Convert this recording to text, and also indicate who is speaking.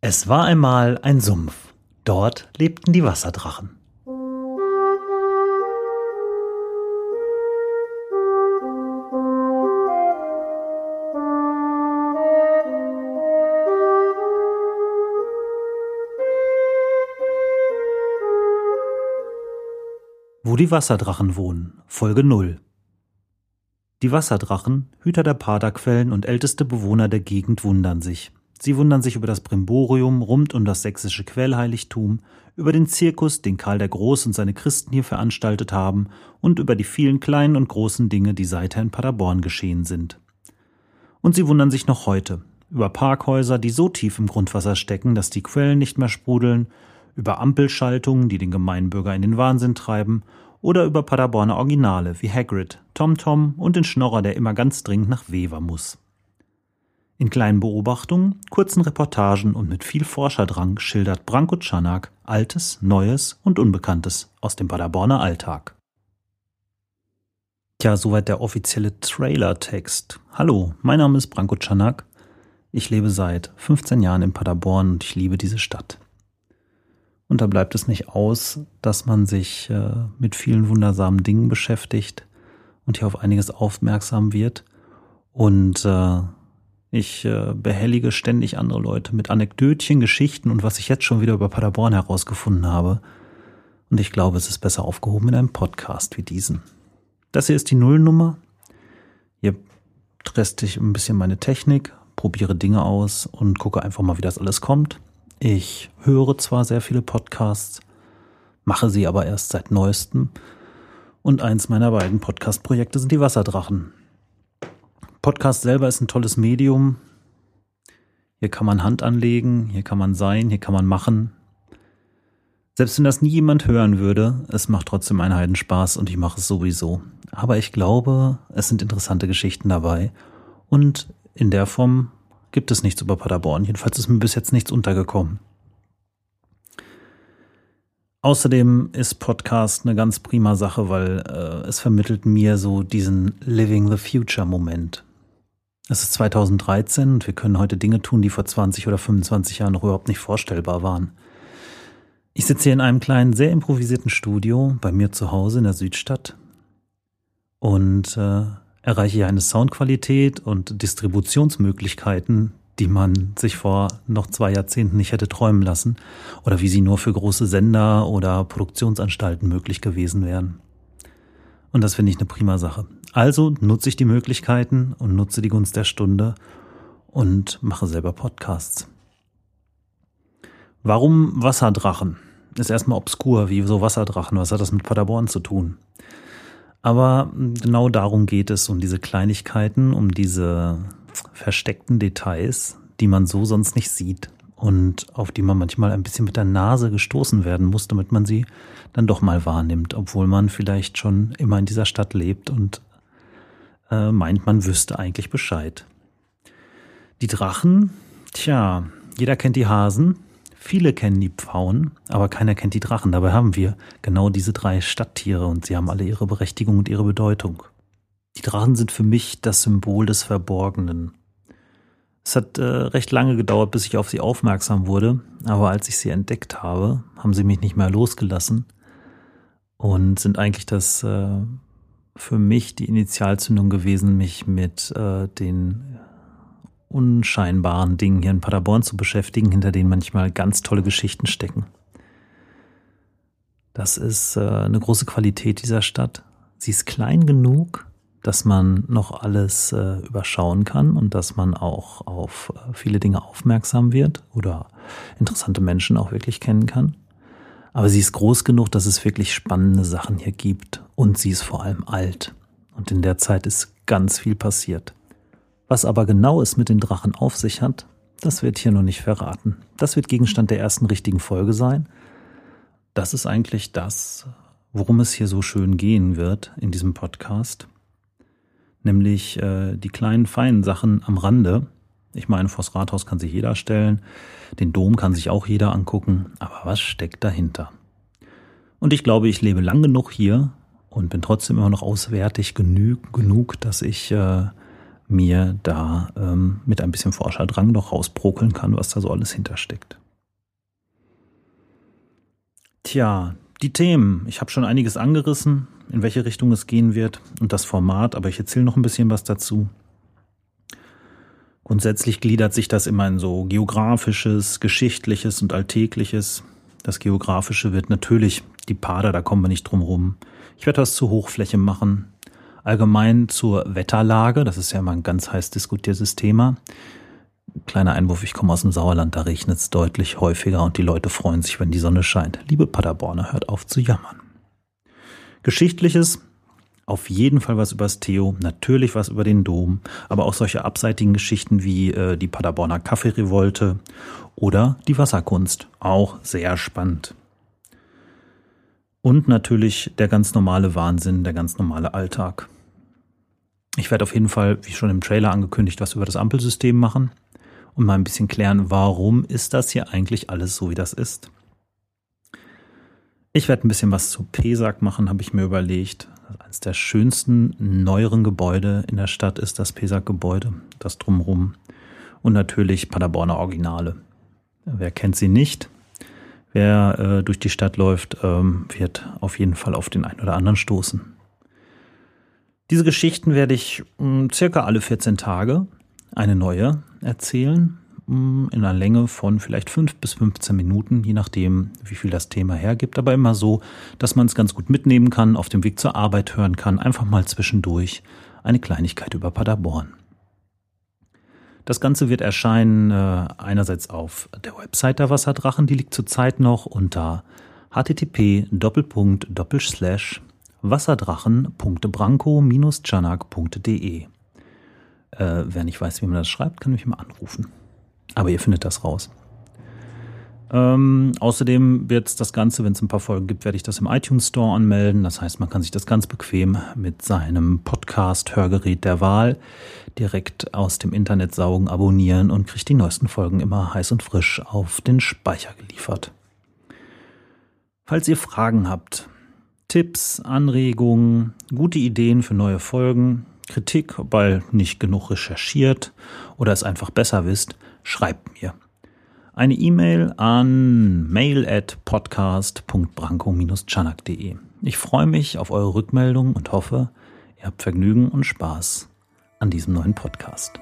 Speaker 1: Es war einmal ein Sumpf. Dort lebten die Wasserdrachen. Wo die Wasserdrachen wohnen. Folge 0. Die Wasserdrachen, Hüter der Paderquellen und älteste Bewohner der Gegend wundern sich. Sie wundern sich über das Brimborium rund um das sächsische Quellheiligtum, über den Zirkus, den Karl der Groß und seine Christen hier veranstaltet haben und über die vielen kleinen und großen Dinge, die seither in Paderborn geschehen sind. Und sie wundern sich noch heute über Parkhäuser, die so tief im Grundwasser stecken, dass die Quellen nicht mehr sprudeln, über Ampelschaltungen, die den Gemeinbürger in den Wahnsinn treiben, oder über Paderborner Originale wie Hagrid, TomTom und den Schnorrer, der immer ganz dringend nach Wever muss. In kleinen Beobachtungen, kurzen Reportagen und mit viel Forscherdrang schildert Branko Czanak Altes, Neues und Unbekanntes aus dem Paderborner Alltag. Tja, soweit der offizielle Trailer-Text. Hallo, mein Name ist Branko Czanak. Ich lebe seit 15 Jahren in Paderborn und ich liebe diese Stadt. Und da bleibt es nicht aus, dass man sich äh, mit vielen wundersamen Dingen beschäftigt und hier auf einiges aufmerksam wird. Und äh, ich äh, behellige ständig andere Leute mit Anekdötchen, Geschichten und was ich jetzt schon wieder über Paderborn herausgefunden habe. Und ich glaube, es ist besser aufgehoben in einem Podcast wie diesen. Das hier ist die Nullnummer. Hier teste ich ein bisschen meine Technik, probiere Dinge aus und gucke einfach mal, wie das alles kommt. Ich höre zwar sehr viele Podcasts, mache sie aber erst seit neuestem. Und eins meiner beiden Podcast-Projekte sind die Wasserdrachen. Podcast selber ist ein tolles Medium. Hier kann man Hand anlegen, hier kann man sein, hier kann man machen. Selbst wenn das nie jemand hören würde, es macht trotzdem einen Heidenspaß und ich mache es sowieso. Aber ich glaube, es sind interessante Geschichten dabei und in der Form gibt es nichts über Paderborn. Jedenfalls ist mir bis jetzt nichts untergekommen. Außerdem ist Podcast eine ganz prima Sache, weil äh, es vermittelt mir so diesen Living the Future Moment. Es ist 2013 und wir können heute Dinge tun, die vor 20 oder 25 Jahren noch überhaupt nicht vorstellbar waren. Ich sitze hier in einem kleinen, sehr improvisierten Studio bei mir zu Hause in der Südstadt und äh, erreiche hier eine Soundqualität und Distributionsmöglichkeiten, die man sich vor noch zwei Jahrzehnten nicht hätte träumen lassen oder wie sie nur für große Sender oder Produktionsanstalten möglich gewesen wären. Und das finde ich eine prima Sache. Also nutze ich die Möglichkeiten und nutze die Gunst der Stunde und mache selber Podcasts. Warum Wasserdrachen? Ist erstmal obskur, wie so Wasserdrachen. Was hat das mit Paderborn zu tun? Aber genau darum geht es, um diese Kleinigkeiten, um diese versteckten Details, die man so sonst nicht sieht und auf die man manchmal ein bisschen mit der Nase gestoßen werden muss, damit man sie dann doch mal wahrnimmt, obwohl man vielleicht schon immer in dieser Stadt lebt und äh, meint, man wüsste eigentlich Bescheid. Die Drachen, tja, jeder kennt die Hasen, viele kennen die Pfauen, aber keiner kennt die Drachen. Dabei haben wir genau diese drei Stadttiere und sie haben alle ihre Berechtigung und ihre Bedeutung. Die Drachen sind für mich das Symbol des Verborgenen. Es hat äh, recht lange gedauert, bis ich auf sie aufmerksam wurde, aber als ich sie entdeckt habe, haben sie mich nicht mehr losgelassen und sind eigentlich das äh, für mich die Initialzündung gewesen, mich mit äh, den unscheinbaren Dingen hier in Paderborn zu beschäftigen, hinter denen manchmal ganz tolle Geschichten stecken. Das ist äh, eine große Qualität dieser Stadt. Sie ist klein genug, dass man noch alles äh, überschauen kann und dass man auch auf äh, viele Dinge aufmerksam wird oder interessante Menschen auch wirklich kennen kann. Aber sie ist groß genug, dass es wirklich spannende Sachen hier gibt und sie ist vor allem alt. Und in der Zeit ist ganz viel passiert. Was aber genau es mit den Drachen auf sich hat, das wird hier noch nicht verraten. Das wird Gegenstand der ersten richtigen Folge sein. Das ist eigentlich das, worum es hier so schön gehen wird in diesem Podcast nämlich äh, die kleinen, feinen Sachen am Rande. Ich meine, vors Rathaus kann sich jeder stellen, den Dom kann sich auch jeder angucken, aber was steckt dahinter? Und ich glaube, ich lebe lang genug hier und bin trotzdem immer noch auswärtig genug, genug dass ich äh, mir da ähm, mit ein bisschen Forscherdrang noch rausbrokeln kann, was da so alles hintersteckt. Tja, die Themen. Ich habe schon einiges angerissen, in welche Richtung es gehen wird und das Format, aber ich erzähle noch ein bisschen was dazu. Grundsätzlich gliedert sich das immer in so geografisches, geschichtliches und alltägliches. Das geografische wird natürlich die Pader, da kommen wir nicht drum rum. Ich werde was zur Hochfläche machen. Allgemein zur Wetterlage, das ist ja immer ein ganz heiß diskutiertes Thema. Kleiner Einwurf, ich komme aus dem Sauerland, da regnet es deutlich häufiger und die Leute freuen sich, wenn die Sonne scheint. Liebe Paderborner, hört auf zu jammern. Geschichtliches, auf jeden Fall was übers Theo, natürlich was über den Dom, aber auch solche abseitigen Geschichten wie äh, die Paderborner Kaffeerevolte oder die Wasserkunst. Auch sehr spannend. Und natürlich der ganz normale Wahnsinn, der ganz normale Alltag. Ich werde auf jeden Fall, wie schon im Trailer angekündigt, was über das Ampelsystem machen und mal ein bisschen klären, warum ist das hier eigentlich alles so, wie das ist. Ich werde ein bisschen was zu PESAG machen, habe ich mir überlegt. Eines der schönsten neueren Gebäude in der Stadt ist das PESAG-Gebäude, das drumherum. Und natürlich Paderborner Originale. Wer kennt sie nicht? Wer äh, durch die Stadt läuft, ähm, wird auf jeden Fall auf den einen oder anderen stoßen. Diese Geschichten werde ich mh, hm, circa alle 14 Tage eine neue erzählen in einer Länge von vielleicht fünf bis 15 Minuten, je nachdem, wie viel das Thema hergibt, aber immer so, dass man es ganz gut mitnehmen kann, auf dem Weg zur Arbeit hören kann, einfach mal zwischendurch eine Kleinigkeit über Paderborn. Das Ganze wird erscheinen äh, einerseits auf der Website der Wasserdrachen, die liegt zurzeit noch unter http wasserdrachen.branko-chanak.de. Äh, wer nicht weiß, wie man das schreibt, kann mich mal anrufen. Aber ihr findet das raus. Ähm, außerdem wird das Ganze, wenn es ein paar Folgen gibt, werde ich das im iTunes Store anmelden. Das heißt, man kann sich das ganz bequem mit seinem Podcast-Hörgerät der Wahl direkt aus dem Internet saugen, abonnieren und kriegt die neuesten Folgen immer heiß und frisch auf den Speicher geliefert. Falls ihr Fragen habt, Tipps, Anregungen, gute Ideen für neue Folgen, Kritik, weil nicht genug recherchiert oder es einfach besser wisst, schreibt mir. Eine E-Mail an mail at podcast.branko-chanak.de. Ich freue mich auf eure Rückmeldung und hoffe, ihr habt Vergnügen und Spaß an diesem neuen Podcast.